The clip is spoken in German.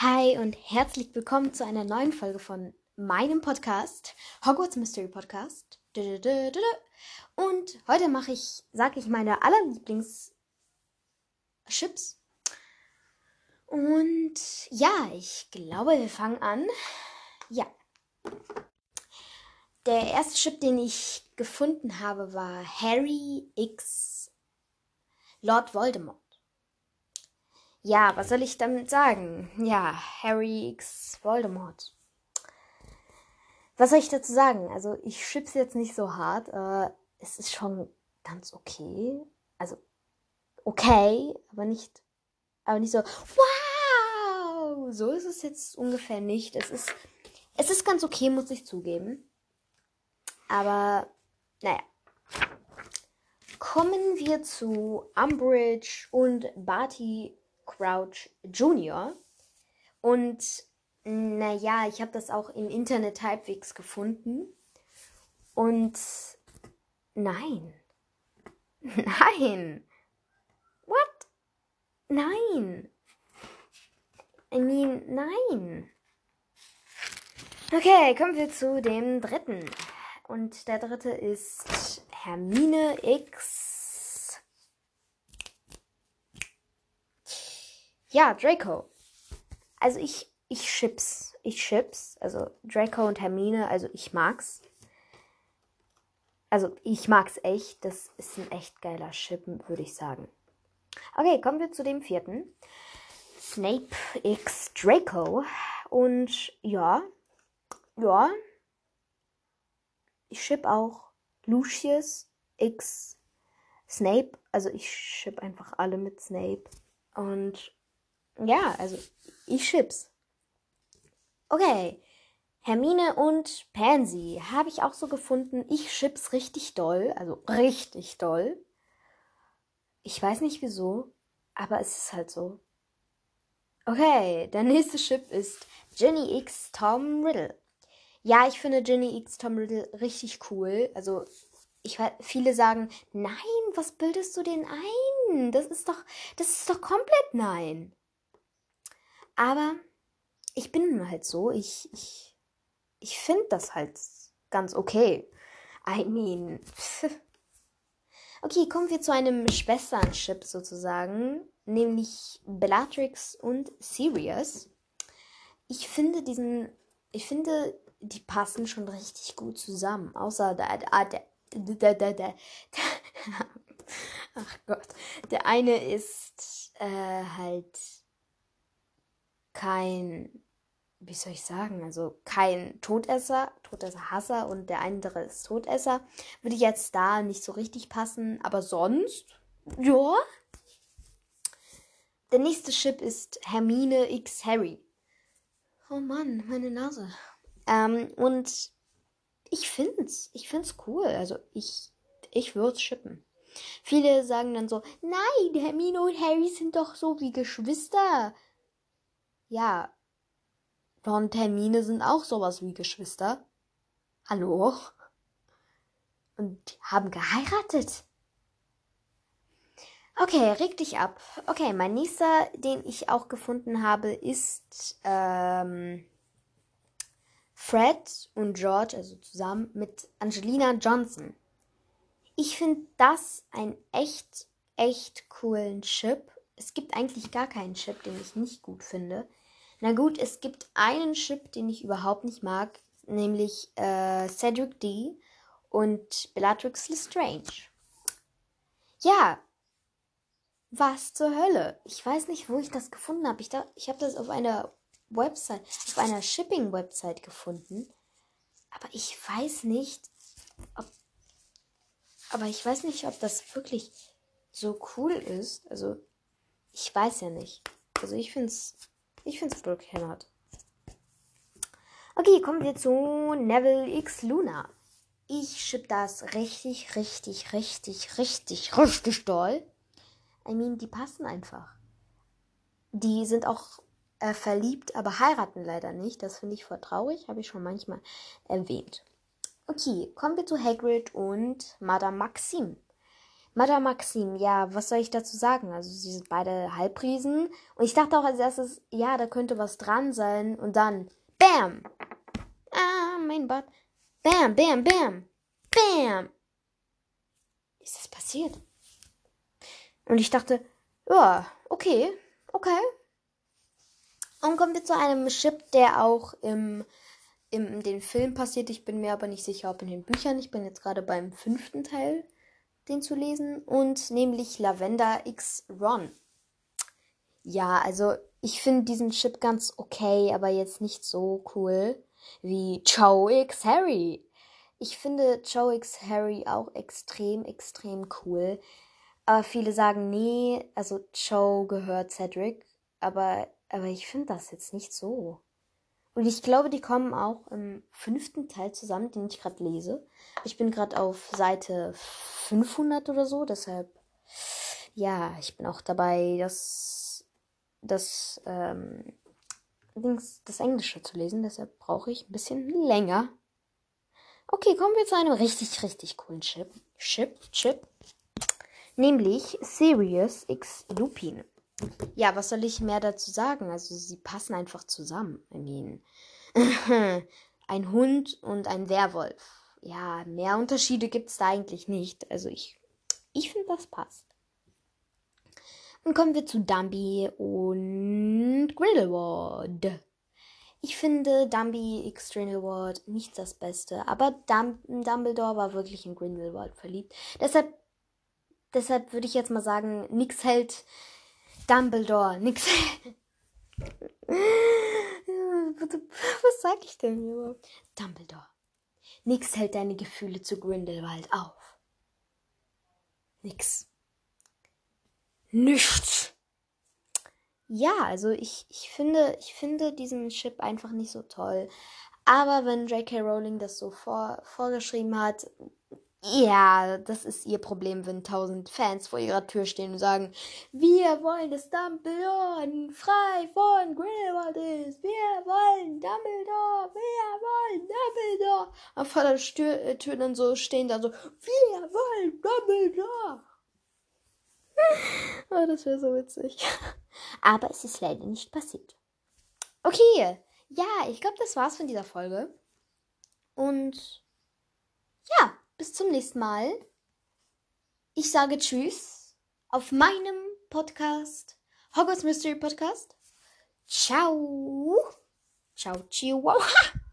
Hi und herzlich willkommen zu einer neuen Folge von meinem Podcast, Hogwarts Mystery Podcast. Und heute mache ich, sage ich, meine allerlieblings Chips. Und ja, ich glaube, wir fangen an. Ja. Der erste Chip, den ich gefunden habe, war Harry X Lord Voldemort. Ja, was soll ich damit sagen? Ja, Harry X Voldemort. Was soll ich dazu sagen? Also, ich schieb's jetzt nicht so hart. Äh, es ist schon ganz okay. Also, okay, aber nicht, aber nicht so, wow! So ist es jetzt ungefähr nicht. Es ist, es ist ganz okay, muss ich zugeben. Aber, naja. Kommen wir zu Umbridge und Barty Crouch Jr. Und naja, ich habe das auch im Internet halbwegs gefunden. Und nein. Nein. What? Nein. I mean, nein. Okay, kommen wir zu dem dritten. Und der dritte ist Hermine X. Ja, Draco. Also ich, ich chips. Ich chips. Also Draco und Hermine, also ich mag's. Also ich mag's echt. Das ist ein echt geiler Chip, würde ich sagen. Okay, kommen wir zu dem vierten. Snape X Draco. Und ja, ja, ich ship auch Lucius X Snape. Also ich ship einfach alle mit Snape. Und ja, also ich ship's. Okay. Hermine und Pansy habe ich auch so gefunden. Ich ship's richtig doll. Also richtig doll. Ich weiß nicht wieso, aber es ist halt so. Okay, der nächste Chip ist Ginny X Tom Riddle. Ja, ich finde Ginny X Tom Riddle richtig cool. Also, ich viele sagen, nein, was bildest du denn ein? Das ist doch, das ist doch komplett nein. Aber ich bin halt so, ich, ich, ich finde das halt ganz okay. I mean. okay, kommen wir zu einem Schwesternship sozusagen, nämlich Bellatrix und Sirius. Ich finde diesen, ich finde die passen schon richtig gut zusammen. Außer der, der, der, der, der, ach Gott, der eine ist äh, halt kein, wie soll ich sagen, also kein Todesser, Todesser-Hasser und der andere ist Todesser. Würde jetzt da nicht so richtig passen, aber sonst, ja. Der nächste Chip ist Hermine X Harry. Oh Mann, meine Nase. Ähm, und ich find's, ich find's cool. Also ich, ich würde shippen. Viele sagen dann so, nein, Hermine und Harry sind doch so wie Geschwister. Ja, Ron und Hermine sind auch sowas wie Geschwister. Hallo? Und haben geheiratet. Okay, reg dich ab. Okay, mein nächster, den ich auch gefunden habe, ist ähm, Fred und George, also zusammen mit Angelina Johnson. Ich finde das ein echt, echt coolen Chip. Es gibt eigentlich gar keinen Chip, den ich nicht gut finde. Na gut, es gibt einen Chip, den ich überhaupt nicht mag, nämlich äh, Cedric D und Bellatrix Lestrange. Ja, was zur Hölle? Ich weiß nicht, wo ich das gefunden habe. Ich, ich habe das auf einer Website, auf einer Shipping-Website gefunden. Aber ich weiß nicht, ob. Aber ich weiß nicht, ob das wirklich so cool ist. Also, ich weiß ja nicht. Also, ich find's. Ich find's Brookhammert. Okay, kommen wir zu Neville X Luna. Ich schipp das richtig, richtig, richtig, richtig, richtig doll. I mean, die passen einfach. Die sind auch äh, verliebt, aber heiraten leider nicht. Das finde ich voll traurig, habe ich schon manchmal erwähnt. Okay, kommen wir zu Hagrid und Madame Maxim. Madame Maxim, ja, was soll ich dazu sagen? Also, sie sind beide Halbriesen. Und ich dachte auch als erstes, ja, da könnte was dran sein. Und dann, Bam! Ah, mein Bart. Bam, bam, bam. Bam! Ist das passiert? Und ich dachte, ja, okay, okay. Und kommen wir zu einem Chip, der auch im, im den Film passiert. Ich bin mir aber nicht sicher, ob in den Büchern. Ich bin jetzt gerade beim fünften Teil den zu lesen und nämlich Lavender X Ron. Ja, also ich finde diesen Chip ganz okay, aber jetzt nicht so cool wie Cho X Harry. Ich finde Cho X Harry auch extrem, extrem cool. Aber viele sagen, nee, also Cho gehört Cedric. Aber, aber ich finde das jetzt nicht so. Und ich glaube, die kommen auch im fünften Teil zusammen, den ich gerade lese. Ich bin gerade auf Seite 500 oder so, deshalb, ja, ich bin auch dabei, das, das, ähm, das Englische zu lesen, deshalb brauche ich ein bisschen länger. Okay, kommen wir zu einem richtig, richtig coolen Chip. Chip, Chip. Nämlich Sirius X Lupin. Ja, was soll ich mehr dazu sagen? Also, sie passen einfach zusammen. I mean, ein Hund und ein Werwolf. Ja, mehr Unterschiede gibt es da eigentlich nicht. Also, ich, ich finde, das passt. Und kommen wir zu Dumby und Grindelwald. Ich finde Dumby x Grindelwald nicht das Beste, aber Dum Dumbledore war wirklich in Grindelwald verliebt. Deshalb, deshalb würde ich jetzt mal sagen, nix hält Dumbledore, nix. Was sag ich denn überhaupt? Dumbledore. Nix hält deine Gefühle zu Grindelwald auf. Nix. Nichts. Ja, also ich, ich finde, ich finde diesen Chip einfach nicht so toll. Aber wenn J.K. Rowling das so vor, vorgeschrieben hat, ja, das ist ihr Problem, wenn tausend Fans vor ihrer Tür stehen und sagen, wir wollen, dass Dumbledore frei von Grindelwald ist. Wir wollen Dumbledore, wir wollen Dumbledore. Und vor der Tür, äh, Tür dann so stehen da so, wir wollen Dumbledore. oh, das wäre so witzig. Aber es ist leider nicht passiert. Okay, ja, ich glaube, das war's von dieser Folge. Und bis zum nächsten Mal. Ich sage Tschüss auf meinem Podcast, Hogwarts Mystery Podcast. Ciao. Ciao, Chihuahua.